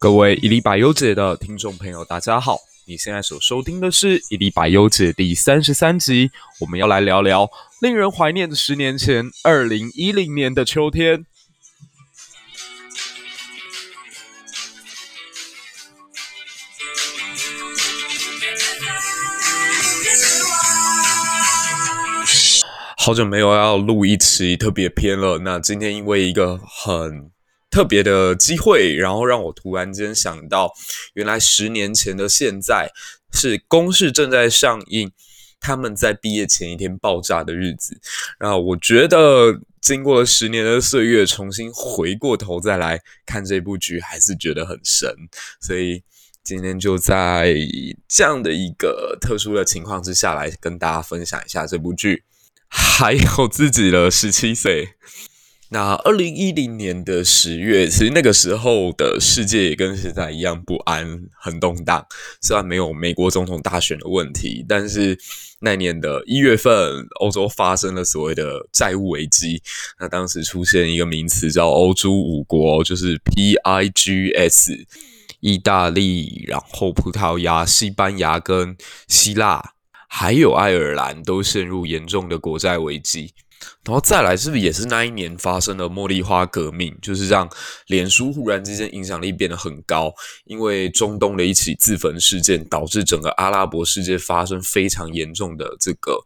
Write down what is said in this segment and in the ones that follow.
各位一历百忧解的听众朋友，大家好！你现在所收听的是一历百忧解第三十三集，我们要来聊聊令人怀念的十年前，二零一零年的秋天。好久没有要录一期特别篇了，那今天因为一个很特别的机会，然后让我突然间想到，原来十年前的现在是公式正在上映他们在毕业前一天爆炸的日子。然后我觉得经过了十年的岁月，重新回过头再来看这部剧，还是觉得很神。所以今天就在这样的一个特殊的情况之下来跟大家分享一下这部剧，还有自己的十七岁。那二零一零年的十月，其实那个时候的世界也跟现在一样不安，很动荡。虽然没有美国总统大选的问题，但是那年的一月份，欧洲发生了所谓的债务危机。那当时出现一个名词叫“欧猪五国”，就是 PIGS，意大利，然后葡萄牙、西班牙跟希腊，还有爱尔兰，都陷入严重的国债危机。然后再来，是不是也是那一年发生了茉莉花革命？就是让脸书忽然之间影响力变得很高，因为中东的一起自焚事件，导致整个阿拉伯世界发生非常严重的这个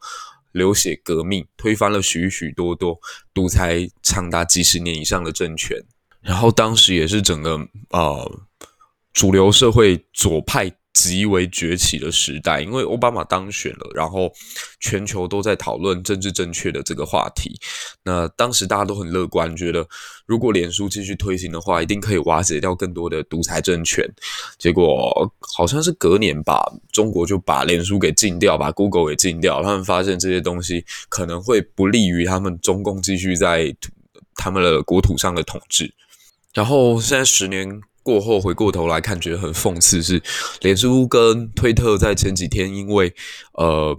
流血革命，推翻了许许多多独裁长达几十年以上的政权。然后当时也是整个呃主流社会左派。极为崛起的时代，因为奥巴马当选了，然后全球都在讨论政治正确的这个话题。那当时大家都很乐观，觉得如果脸书继续推行的话，一定可以瓦解掉更多的独裁政权。结果好像是隔年吧，中国就把脸书给禁掉，把 Google 给禁掉。他们发现这些东西可能会不利于他们中共继续在他们的国土上的统治。然后现在十年。过后回过头来看，觉得很讽刺是，脸书跟推特在前几天因为呃《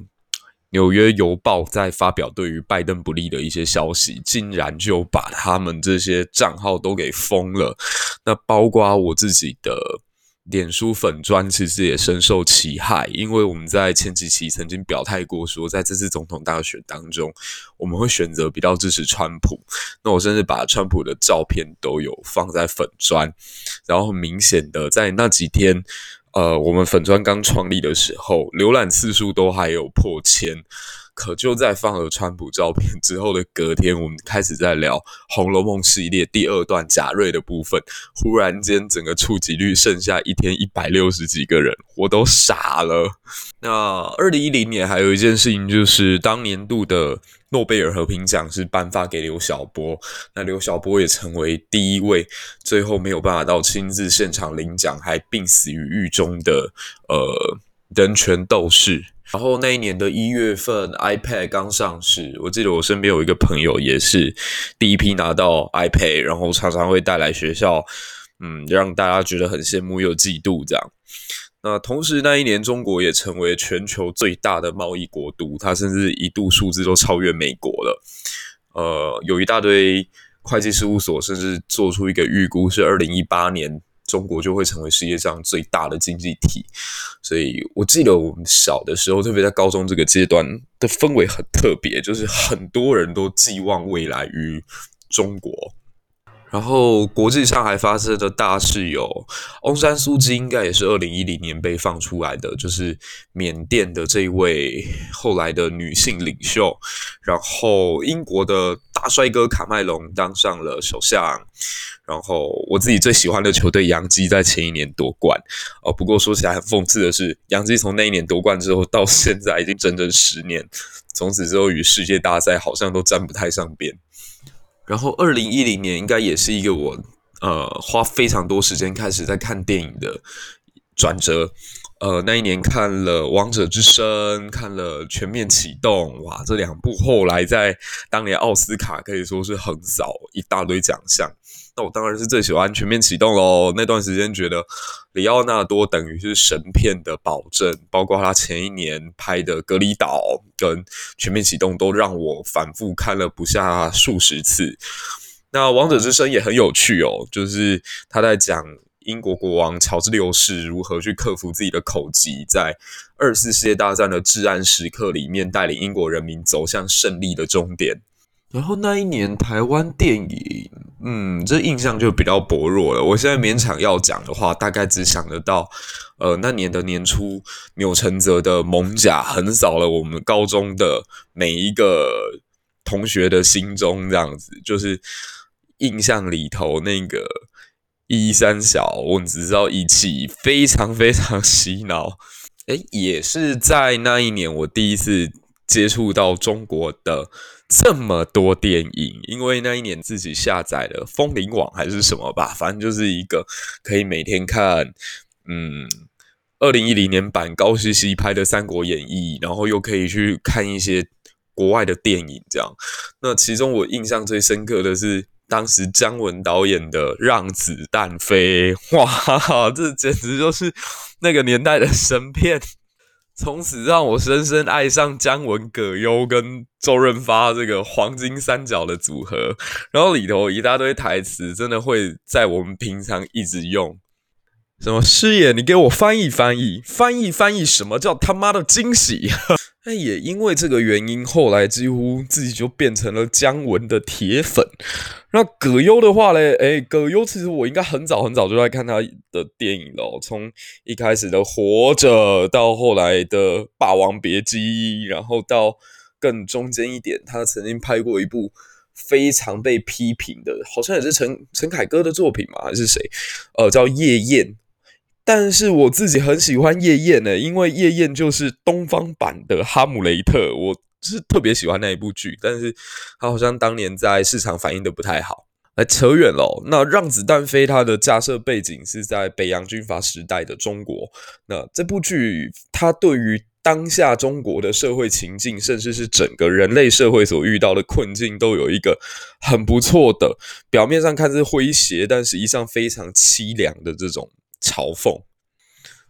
纽约邮报》在发表对于拜登不利的一些消息，竟然就把他们这些账号都给封了。那包括我自己的。脸书粉砖其实也深受其害，因为我们在前几期曾经表态过，说在这次总统大选当中，我们会选择比较支持川普。那我甚至把川普的照片都有放在粉砖，然后很明显的在那几天，呃，我们粉砖刚创立的时候，浏览次数都还有破千。可就在放了川普照片之后的隔天，我们开始在聊《红楼梦》系列第二段贾瑞的部分。忽然间，整个触及率剩下一天一百六十几个人，我都傻了。那二零一零年还有一件事情，就是当年度的诺贝尔和平奖是颁发给刘晓波，那刘晓波也成为第一位最后没有办法到亲自现场领奖，还病死于狱中的呃人权斗士。然后那一年的一月份，iPad 刚上市，我记得我身边有一个朋友也是第一批拿到 iPad，然后常常会带来学校，嗯，让大家觉得很羡慕又嫉妒这样。那同时那一年，中国也成为全球最大的贸易国度，它甚至一度数字都超越美国了。呃，有一大堆会计事务所甚至做出一个预估，是二零一八年。中国就会成为世界上最大的经济体，所以我记得我们小的时候，特别在高中这个阶段的氛围很特别，就是很多人都寄望未来于中国。然后国际上还发生的大事有，翁山苏姬应该也是二零一零年被放出来的，就是缅甸的这一位后来的女性领袖。然后英国的大帅哥卡麦隆当上了首相。然后我自己最喜欢的球队杨基在前一年夺冠。哦，不过说起来很讽刺的是，杨基从那一年夺冠之后到现在已经整整十年，从此之后与世界大赛好像都沾不太上边。然后，二零一零年应该也是一个我呃花非常多时间开始在看电影的转折。呃，那一年看了《王者之声》，看了《全面启动》，哇，这两部后来在当年奥斯卡可以说是横扫一大堆奖项。那我当然是最喜欢《全面启动》喽。那段时间觉得里奥纳多等于是神片的保证，包括他前一年拍的《隔离岛》跟《全面启动》都让我反复看了不下数十次。那《王者之声》也很有趣哦，就是他在讲。英国国王乔治六世如何去克服自己的口疾，在二次世界大战的至暗时刻里面，带领英国人民走向胜利的终点。然后那一年台湾电影，嗯，这印象就比较薄弱了。我现在勉强要讲的话，大概只想得到，呃，那年的年初，钮承泽的《艋舺》横扫了我们高中的每一个同学的心中，这样子，就是印象里头那个一三小，我只知道一起非常非常洗脑。诶，也是在那一年，我第一次接触到中国的。这么多电影，因为那一年自己下载了风铃网还是什么吧，反正就是一个可以每天看，嗯，二零一零年版高希希拍的《三国演义》，然后又可以去看一些国外的电影，这样。那其中我印象最深刻的是当时姜文导演的《让子弹飞》，哇，这简直就是那个年代的神片。从此让我深深爱上姜文、葛优跟周润发这个黄金三角的组合，然后里头一大堆台词，真的会在我们平常一直用。什么师爷，你给我翻译翻译，翻译翻译，什么叫他妈的惊喜？那也因为这个原因，后来几乎自己就变成了姜文的铁粉。那葛优的话嘞，哎，葛优其实我应该很早很早就在看他的电影了，从一开始的《活着》到后来的《霸王别姬》，然后到更中间一点，他曾经拍过一部非常被批评的，好像也是陈陈凯歌的作品嘛，还是谁？呃，叫《夜宴》。但是我自己很喜欢夜宴呢，因为夜宴就是东方版的哈姆雷特，我是特别喜欢那一部剧。但是它好像当年在市场反应的不太好。来扯远了，那让子弹飞，它的架设背景是在北洋军阀时代的中国。那这部剧它对于当下中国的社会情境，甚至是整个人类社会所遇到的困境，都有一个很不错的，表面上看是诙谐，但实际上非常凄凉的这种。嘲讽。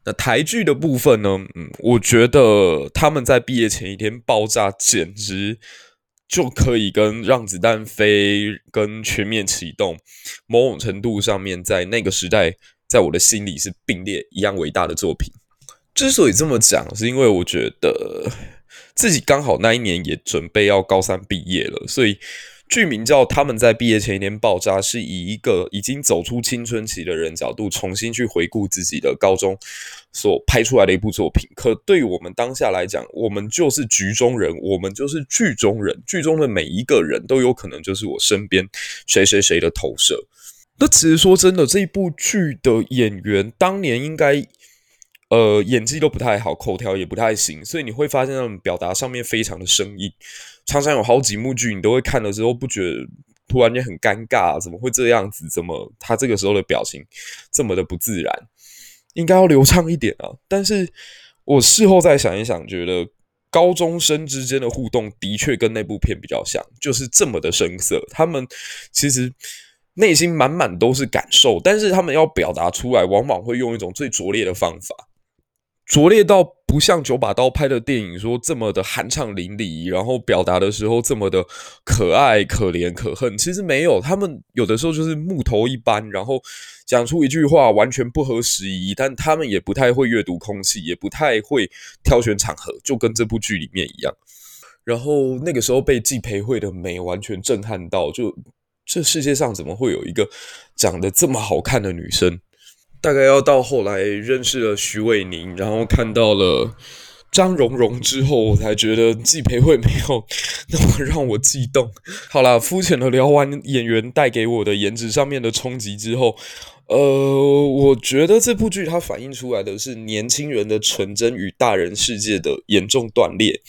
那台剧的部分呢？嗯，我觉得他们在毕业前一天爆炸，简直就可以跟《让子弹飞》跟《全面启动》某种程度上面，在那个时代，在我的心里是并列一样伟大的作品。之所以这么讲，是因为我觉得自己刚好那一年也准备要高三毕业了，所以。剧名叫《他们在毕业前一天爆炸》，是以一个已经走出青春期的人角度，重新去回顾自己的高中所拍出来的一部作品。可对我们当下来讲，我们就是局中人，我们就是剧中人，剧中的每一个人都有可能就是我身边谁谁谁的投射。那其实说真的，这一部剧的演员当年应该呃演技都不太好，口条也不太行，所以你会发现他们表达上面非常的生硬。常常有好几幕剧，你都会看了之后不觉得突然间很尴尬，怎么会这样子？怎么他这个时候的表情这么的不自然？应该要流畅一点啊！但是我事后再想一想，觉得高中生之间的互动的确跟那部片比较像，就是这么的生涩。他们其实内心满满都是感受，但是他们要表达出来，往往会用一种最拙劣的方法。拙劣到不像九把刀拍的电影说这么的酣畅淋漓，然后表达的时候这么的可爱、可怜、可恨。其实没有，他们有的时候就是木头一般，然后讲出一句话完全不合时宜，但他们也不太会阅读空气，也不太会挑选场合，就跟这部剧里面一样。然后那个时候被季培慧的美完全震撼到，就这世界上怎么会有一个长得这么好看的女生？大概要到后来认识了徐伟宁，然后看到了张荣荣之后，我才觉得季培慧没有那么让我激动。好啦，肤浅的聊完演员带给我的颜值上面的冲击之后，呃，我觉得这部剧它反映出来的是年轻人的纯真与大人世界的严重断裂，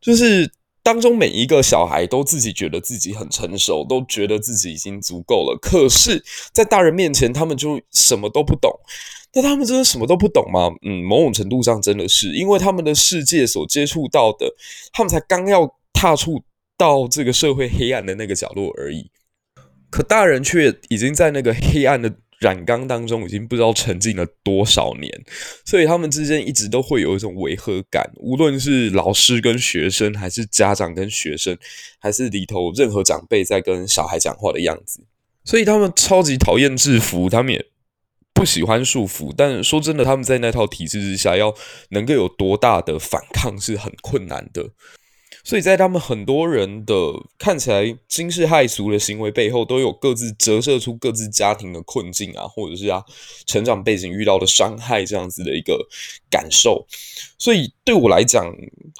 就是。当中每一个小孩都自己觉得自己很成熟，都觉得自己已经足够了。可是，在大人面前，他们就什么都不懂。那他们真的什么都不懂吗？嗯，某种程度上真的是，因为他们的世界所接触到的，他们才刚要踏出到这个社会黑暗的那个角落而已。可大人却已经在那个黑暗的。染缸当中已经不知道沉浸了多少年，所以他们之间一直都会有一种违和感，无论是老师跟学生，还是家长跟学生，还是里头任何长辈在跟小孩讲话的样子，所以他们超级讨厌制服，他们也不喜欢束缚，但说真的，他们在那套体制之下，要能够有多大的反抗是很困难的。所以在他们很多人的看起来惊世骇俗的行为背后，都有各自折射出各自家庭的困境啊，或者是啊成长背景遇到的伤害这样子的一个感受。所以对我来讲，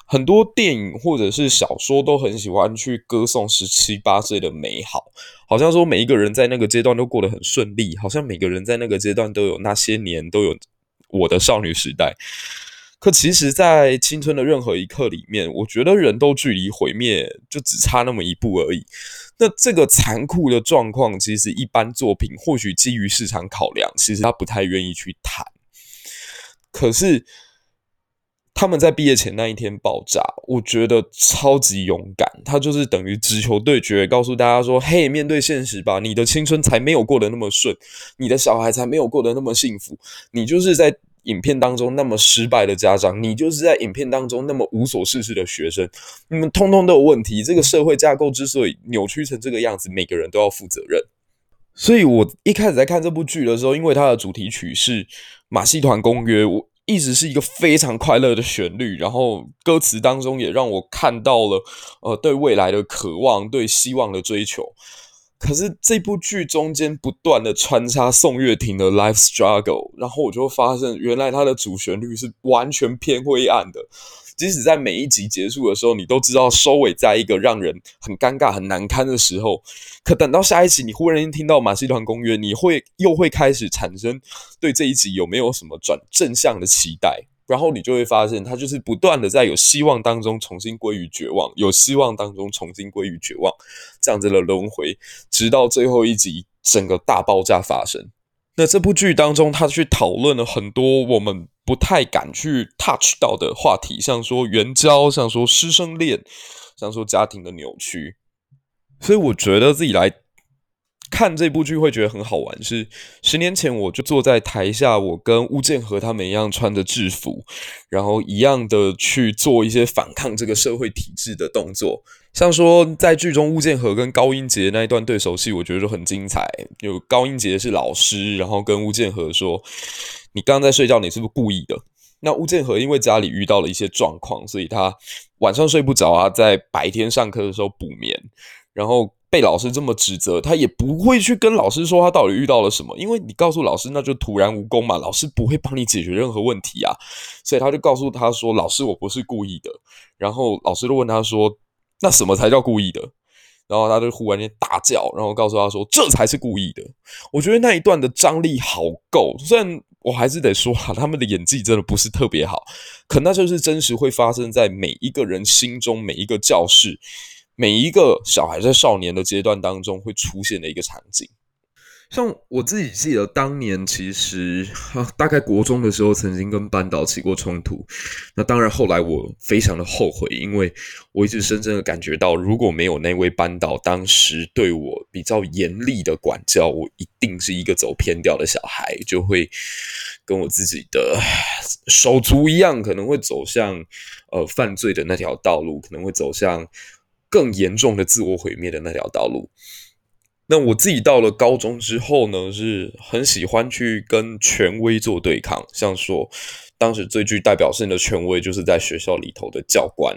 很多电影或者是小说都很喜欢去歌颂十七八岁的美好，好像说每一个人在那个阶段都过得很顺利，好像每个人在那个阶段都有那些年都有我的少女时代。可其实，在青春的任何一刻里面，我觉得人都距离毁灭就只差那么一步而已。那这个残酷的状况，其实一般作品或许基于市场考量，其实他不太愿意去谈。可是他们在毕业前那一天爆炸，我觉得超级勇敢。他就是等于直球对决，告诉大家说：“嘿，面对现实吧，你的青春才没有过得那么顺，你的小孩才没有过得那么幸福，你就是在。”影片当中那么失败的家长，你就是在影片当中那么无所事事的学生，你们通通都有问题。这个社会架构之所以扭曲成这个样子，每个人都要负责任。所以我一开始在看这部剧的时候，因为它的主题曲是《马戏团公约》，我一直是一个非常快乐的旋律，然后歌词当中也让我看到了呃对未来的渴望，对希望的追求。可是这部剧中间不断的穿插宋岳庭的 life struggle，然后我就发现原来它的主旋律是完全偏灰暗的。即使在每一集结束的时候，你都知道收尾在一个让人很尴尬、很难堪的时候，可等到下一集，你忽然间听到《马戏团公约》，你会又会开始产生对这一集有没有什么转正向的期待。然后你就会发现，他就是不断的在有希望当中重新归于绝望，有希望当中重新归于绝望，这样子的轮回，直到最后一集整个大爆炸发生。那这部剧当中，他去讨论了很多我们不太敢去 touch 到的话题，像说援交，像说师生恋，像说家庭的扭曲。所以我觉得自己来。看这部剧会觉得很好玩，是十年前我就坐在台下，我跟巫建和他们一样穿着制服，然后一样的去做一些反抗这个社会体制的动作。像说在剧中，巫建和跟高英杰那一段对手戏，我觉得就很精彩。有高英杰是老师，然后跟巫建和说：“你刚刚在睡觉，你是不是故意的？”那巫建和因为家里遇到了一些状况，所以他晚上睡不着啊，在白天上课的时候补眠，然后。被老师这么指责，他也不会去跟老师说他到底遇到了什么，因为你告诉老师那就徒然无功嘛，老师不会帮你解决任何问题啊，所以他就告诉他说：“老师，我不是故意的。”然后老师就问他说：“那什么才叫故意的？”然后他就忽然间大叫，然后告诉他说：“这才是故意的。”我觉得那一段的张力好够，虽然我还是得说啊，他们的演技真的不是特别好，可那就是真实会发生在每一个人心中，每一个教室。每一个小孩在少年的阶段当中会出现的一个场景，像我自己记得当年其实，大概国中的时候曾经跟班导起过冲突。那当然后来我非常的后悔，因为我一直深深的感觉到，如果没有那位班导当时对我比较严厉的管教，我一定是一个走偏掉的小孩，就会跟我自己的手足一样，可能会走向呃犯罪的那条道路，可能会走向。更严重的自我毁灭的那条道路。那我自己到了高中之后呢，是很喜欢去跟权威做对抗，像说当时最具代表性的权威就是在学校里头的教官。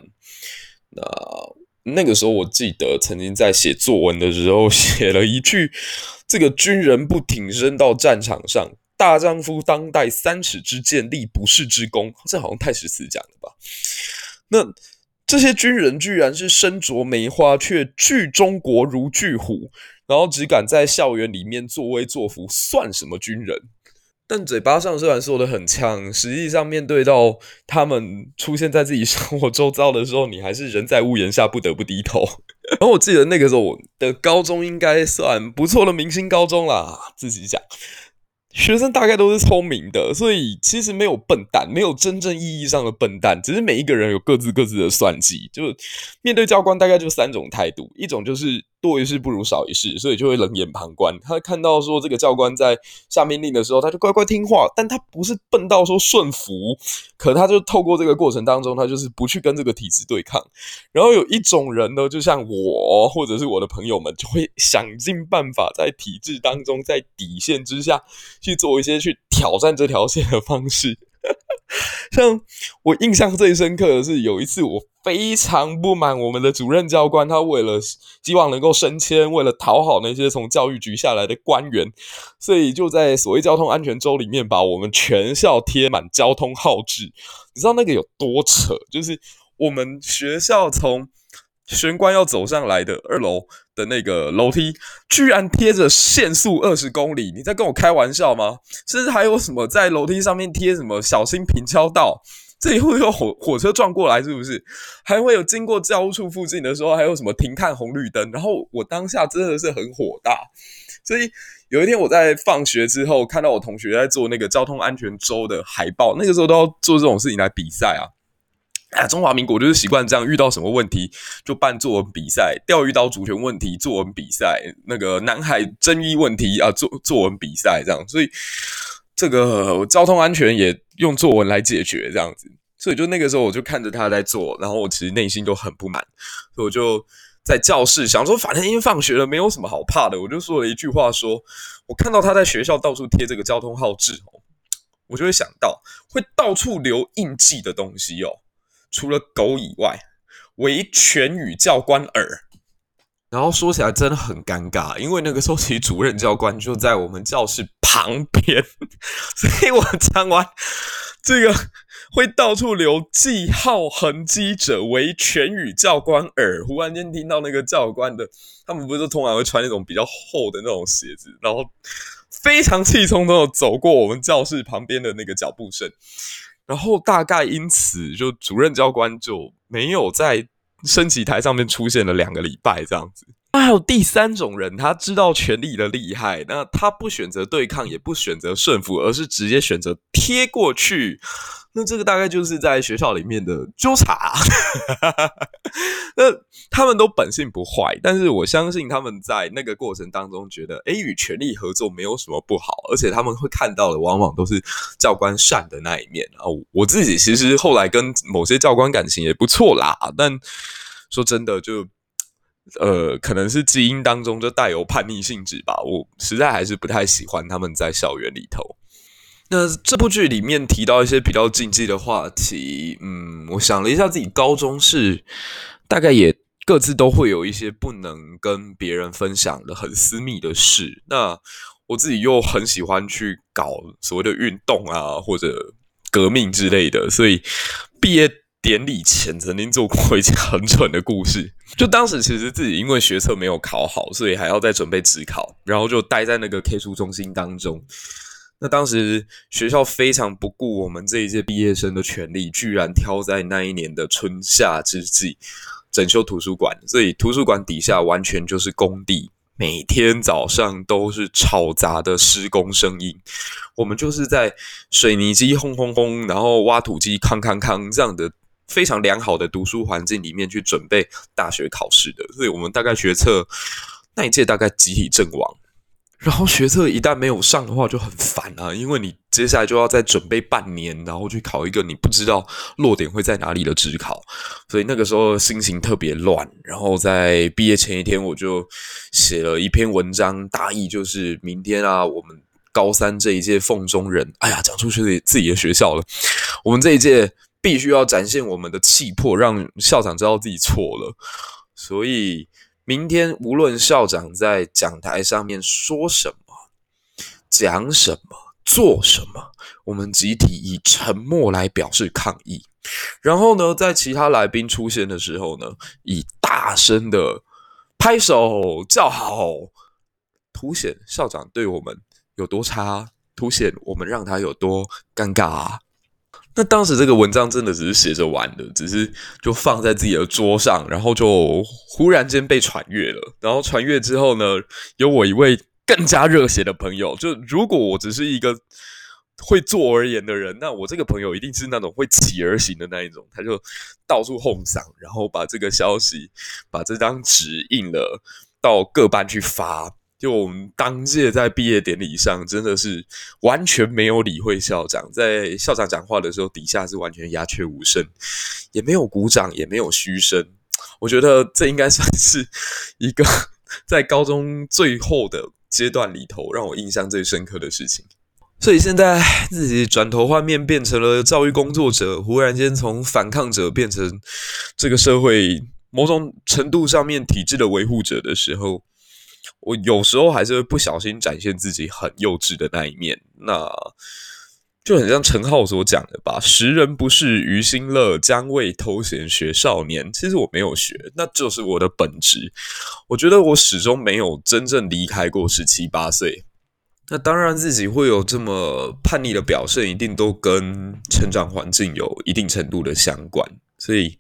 那那个时候我记得曾经在写作文的时候 写了一句：“这个军人不挺身到战场上，大丈夫当带三尺之剑，立不世之功。”这好像太史慈讲的吧？那。这些军人居然是身着梅花，却惧中国如惧虎，然后只敢在校园里面作威作福，算什么军人？但嘴巴上虽然说得很呛，实际上面对到他们出现在自己生活周遭的时候，你还是人在屋檐下不得不低头。然后我记得那个时候我的高中应该算不错的明星高中啦，自己讲。学生大概都是聪明的，所以其实没有笨蛋，没有真正意义上的笨蛋，只是每一个人有各自各自的算计。就面对教官，大概就三种态度：一种就是多一事不如少一事，所以就会冷眼旁观。他看到说这个教官在下命令的时候，他就乖乖听话，但他不是笨到说顺服，可他就透过这个过程当中，他就是不去跟这个体制对抗。然后有一种人呢，就像我或者是我的朋友们，就会想尽办法在体制当中，在底线之下去做一些去挑战这条线的方式。像我印象最深刻的是，有一次我非常不满我们的主任教官，他为了希望能够升迁，为了讨好那些从教育局下来的官员，所以就在所谓交通安全周里面，把我们全校贴满交通号志。你知道那个有多扯？就是我们学校从玄关要走上来的二楼的那个楼梯，居然贴着限速二十公里！你在跟我开玩笑吗？甚至还有什么在楼梯上面贴什么“小心平交道”，这里会有火火车撞过来，是不是？还会有经过教务处附近的时候，还有什么停看红绿灯？然后我当下真的是很火大，所以有一天我在放学之后，看到我同学在做那个交通安全周的海报，那个时候都要做这种事情来比赛啊。啊，中华民国就是习惯这样，遇到什么问题就办作文比赛，钓鱼岛主权问题作文比赛，那个南海争议问题啊作作文比赛这样，所以这个交通安全也用作文来解决这样子，所以就那个时候我就看着他在做，然后我其实内心都很不满，所以我就在教室想说，反正已经放学了，没有什么好怕的，我就说了一句话说，说我看到他在学校到处贴这个交通号志哦，我就会想到会到处留印记的东西哦。除了狗以外，唯全语教官耳。然后说起来真的很尴尬，因为那个时候其主任教官就在我们教室旁边，所以我讲完这个会到处留记号痕迹者为全语教官耳。忽然间听到那个教官的，他们不是通常会穿那种比较厚的那种鞋子，然后非常气冲冲的走过我们教室旁边的那个脚步声。然后大概因此，就主任教官就没有在升旗台上面出现了两个礼拜这样子。还有第三种人，他知道权力的厉害，那他不选择对抗，也不选择顺服，而是直接选择贴过去。那这个大概就是在学校里面的纠察，那他们都本性不坏，但是我相信他们在那个过程当中觉得，诶，与权力合作没有什么不好，而且他们会看到的往往都是教官善的那一面啊。我自己其实后来跟某些教官感情也不错啦，但说真的，就呃，可能是基因当中就带有叛逆性质吧，我实在还是不太喜欢他们在校园里头。那这部剧里面提到一些比较禁忌的话题，嗯，我想了一下，自己高中是大概也各自都会有一些不能跟别人分享的很私密的事。那我自己又很喜欢去搞所谓的运动啊，或者革命之类的，所以毕业典礼前曾经做过一件很蠢的故事。就当时其实自己因为学测没有考好，所以还要再准备职考，然后就待在那个 K 书中心当中。那当时学校非常不顾我们这一届毕业生的权利，居然挑在那一年的春夏之际整修图书馆，所以图书馆底下完全就是工地，每天早上都是吵杂的施工声音。我们就是在水泥机轰轰轰，然后挖土机康康康这样的非常良好的读书环境里面去准备大学考试的，所以我们大概学测那一届大概集体阵亡。然后学测一旦没有上的话就很烦啊，因为你接下来就要再准备半年，然后去考一个你不知道落点会在哪里的职考，所以那个时候心情特别乱。然后在毕业前一天，我就写了一篇文章，大意就是明天啊，我们高三这一届凤中人，哎呀，讲出去自己的学校了，我们这一届必须要展现我们的气魄，让校长知道自己错了，所以。明天无论校长在讲台上面说什么、讲什么、做什么，我们集体以沉默来表示抗议。然后呢，在其他来宾出现的时候呢，以大声的拍手叫好，凸显校长对我们有多差，凸显我们让他有多尴尬。那当时这个文章真的只是写着玩的，只是就放在自己的桌上，然后就忽然间被传阅了。然后传阅之后呢，有我一位更加热血的朋友，就如果我只是一个会做而言的人，那我这个朋友一定是那种会起而行的那一种，他就到处哄嗓，然后把这个消息，把这张纸印了。到各班去发。就我们当届在毕业典礼上，真的是完全没有理会校长，在校长讲话的时候，底下是完全鸦雀无声，也没有鼓掌，也没有嘘声。我觉得这应该算是一个 在高中最后的阶段里头，让我印象最深刻的事情。所以现在自己转头换面，变成了教育工作者，忽然间从反抗者变成这个社会某种程度上面体制的维护者的时候。我有时候还是会不小心展现自己很幼稚的那一面，那就很像陈浩所讲的吧：“识人不是于心乐，将为偷闲学少年。”其实我没有学，那就是我的本质。我觉得我始终没有真正离开过十七八岁。那当然，自己会有这么叛逆的表现，一定都跟成长环境有一定程度的相关。所以。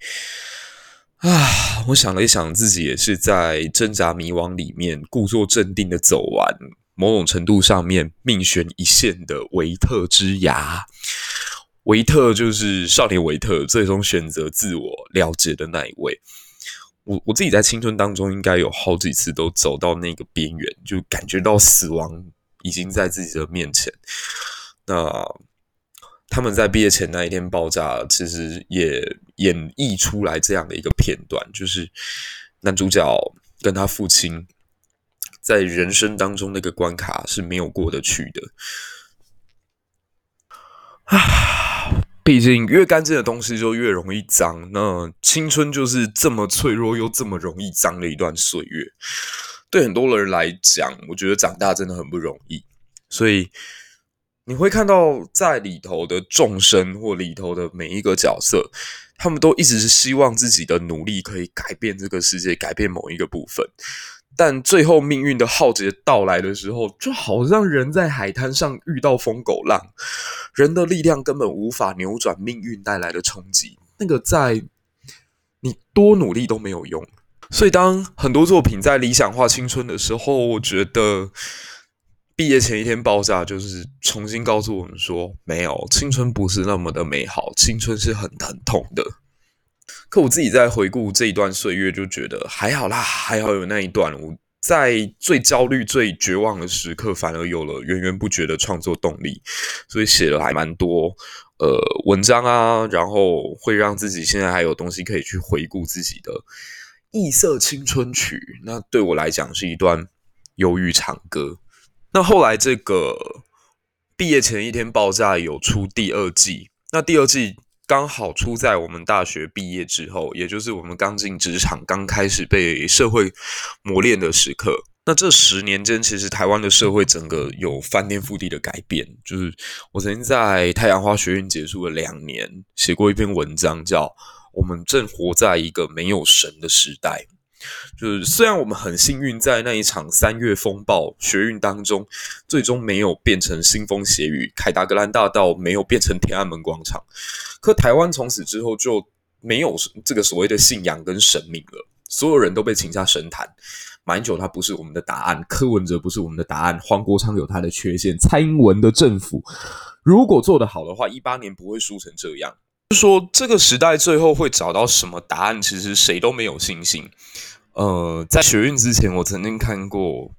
啊，我想了一想，自己也是在挣扎迷惘里面，故作镇定的走完某种程度上面命悬一线的维特之牙。维特就是少年维特，最终选择自我了结的那一位。我我自己在青春当中，应该有好几次都走到那个边缘，就感觉到死亡已经在自己的面前。那。他们在毕业前那一天爆炸，其实也演绎出来这样的一个片段，就是男主角跟他父亲在人生当中那个关卡是没有过得去的。啊，毕竟越干净的东西就越容易脏，那青春就是这么脆弱又这么容易脏的一段岁月。对很多人来讲，我觉得长大真的很不容易，所以。你会看到在里头的众生或里头的每一个角色，他们都一直是希望自己的努力可以改变这个世界，改变某一个部分。但最后命运的浩劫到来的时候，就好像人在海滩上遇到疯狗浪，人的力量根本无法扭转命运带来的冲击。那个在你多努力都没有用。所以当很多作品在理想化青春的时候，我觉得。毕业前一天爆炸，就是重新告诉我们说，没有，青春不是那么的美好，青春是很疼痛的。可我自己在回顾这一段岁月，就觉得还好啦，还好有那一段。我在最焦虑、最绝望的时刻，反而有了源源不绝的创作动力，所以写了还蛮多呃文章啊，然后会让自己现在还有东西可以去回顾自己的异色青春曲。那对我来讲，是一段忧郁长歌。那后来这个毕业前一天爆炸有出第二季，那第二季刚好出在我们大学毕业之后，也就是我们刚进职场、刚开始被社会磨练的时刻。那这十年间，其实台湾的社会整个有翻天覆地的改变。就是我曾经在太阳花学运结束了两年，写过一篇文章，叫《我们正活在一个没有神的时代》。就是虽然我们很幸运，在那一场三月风暴学运当中，最终没有变成腥风血雨，凯达格兰大道没有变成天安门广场，可台湾从此之后就没有这个所谓的信仰跟神明了，所有人都被请下神坛。马英九他不是我们的答案，柯文哲不是我们的答案，黄国昌有他的缺陷，蔡英文的政府如果做得好的话，一八年不会输成这样。就说这个时代最后会找到什么答案？其实谁都没有信心。呃，在学运之前，我曾经看过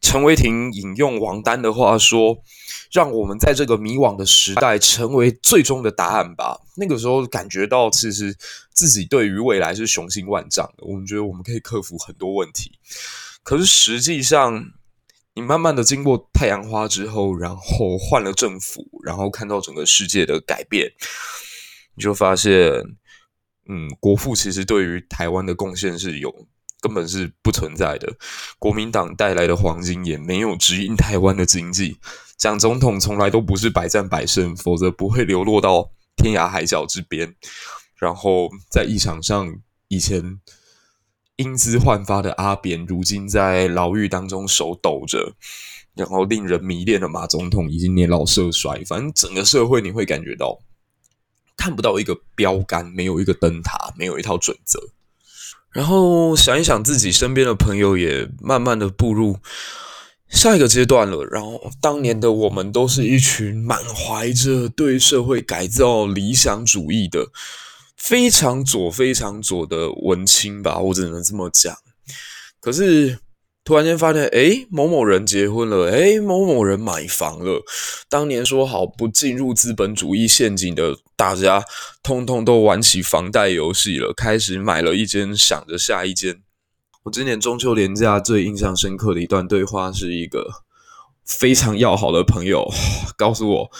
陈维廷引用王丹的话说：“让我们在这个迷惘的时代成为最终的答案吧。”那个时候感觉到，其实自己对于未来是雄心万丈的。我们觉得我们可以克服很多问题。可是实际上，你慢慢的经过太阳花之后，然后换了政府，然后看到整个世界的改变。你就发现，嗯，国父其实对于台湾的贡献是有，根本是不存在的。国民党带来的黄金也没有指引台湾的经济。蒋总统从来都不是百战百胜，否则不会流落到天涯海角之边。然后在议场上，以前英姿焕发的阿扁，如今在牢狱当中手抖着。然后令人迷恋的马总统已经年老色衰。反正整个社会你会感觉到。看不到一个标杆，没有一个灯塔，没有一套准则。然后想一想自己身边的朋友，也慢慢的步入下一个阶段了。然后当年的我们，都是一群满怀着对社会改造理想主义的非常左、非常左的文青吧，我只能这么讲。可是突然间发现，诶，某某人结婚了，诶，某某人买房了。当年说好不进入资本主义陷阱的大家，通通都玩起房贷游戏了，开始买了一间，想着下一间。我今年中秋连假最印象深刻的一段对话，是一个非常要好的朋友 告诉我，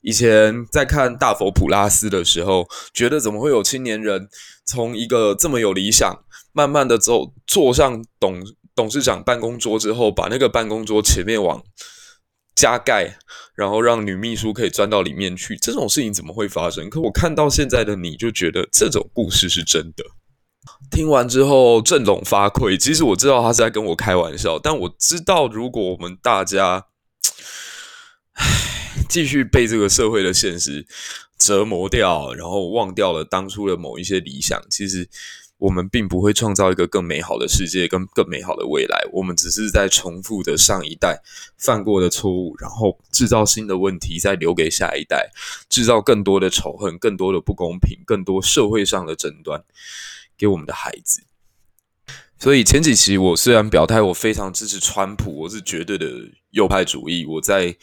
以前在看《大佛普拉斯》的时候，觉得怎么会有青年人从一个这么有理想，慢慢的走坐上董董事长办公桌之后，把那个办公桌前面往加盖，然后让女秘书可以钻到里面去，这种事情怎么会发生？可我看到现在的你就觉得这种故事是真的。听完之后，振聋发聩。其实我知道他是在跟我开玩笑，但我知道，如果我们大家，唉，继续被这个社会的现实折磨掉，然后忘掉了当初的某一些理想，其实我们并不会创造一个更美好的世界跟更美好的未来。我们只是在重复着上一代犯过的错误，然后制造新的问题，再留给下一代，制造更多的仇恨、更多的不公平、更多社会上的争端。给我们的孩子，所以前几期我虽然表态我非常支持川普，我是绝对的右派主义，我在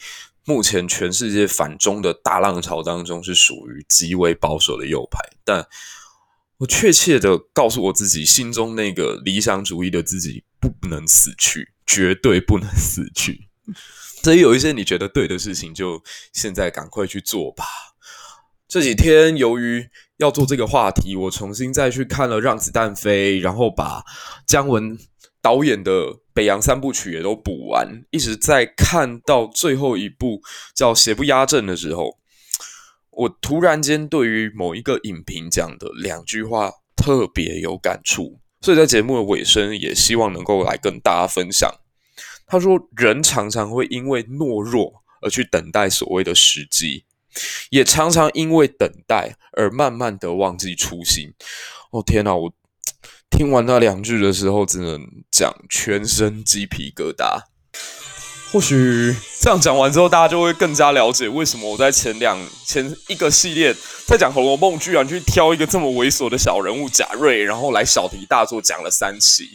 目前全世界反中的大浪潮当中是属于极为保守的右派，但我确切的告诉我自己，心中那个理想主义的自己不能死去，绝对不能死去。所以有一些你觉得对的事情，就现在赶快去做吧。这几天由于要做这个话题，我重新再去看了《让子弹飞》，然后把姜文导演的《北洋三部曲》也都补完，一直在看到最后一部叫《邪不压正》的时候，我突然间对于某一个影评讲的两句话特别有感触，所以在节目的尾声也希望能够来跟大家分享。他说：“人常常会因为懦弱而去等待所谓的时机。”也常常因为等待而慢慢的忘记初心。哦天哪！我听完那两句的时候，只能讲全身鸡皮疙瘩。或许这样讲完之后，大家就会更加了解为什么我在前两前一个系列在讲《红楼梦》，居然去挑一个这么猥琐的小人物贾瑞，然后来小题大做讲了三期。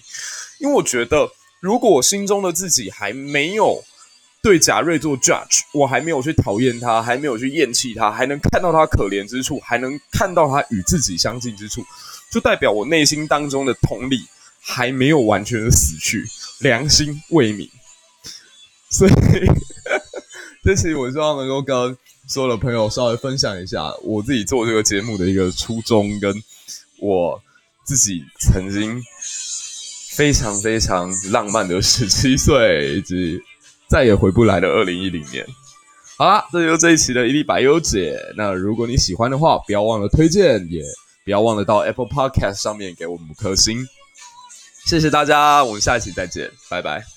因为我觉得，如果我心中的自己还没有。对贾瑞做 judge，我还没有去讨厌他，还没有去厌弃他，还能看到他可怜之处，还能看到他与自己相近之处，就代表我内心当中的同理还没有完全的死去，良心未泯。所以，这期我希望能够跟所有的朋友稍微分享一下我自己做这个节目的一个初衷，跟我自己曾经非常非常浪漫的十七岁以及。再也回不来的二零一零年。好啦，这就是这一期的一历百优姐。那如果你喜欢的话，不要忘了推荐，也不要忘了到 Apple Podcast 上面给我们五颗星。谢谢大家，我们下一期再见，拜拜。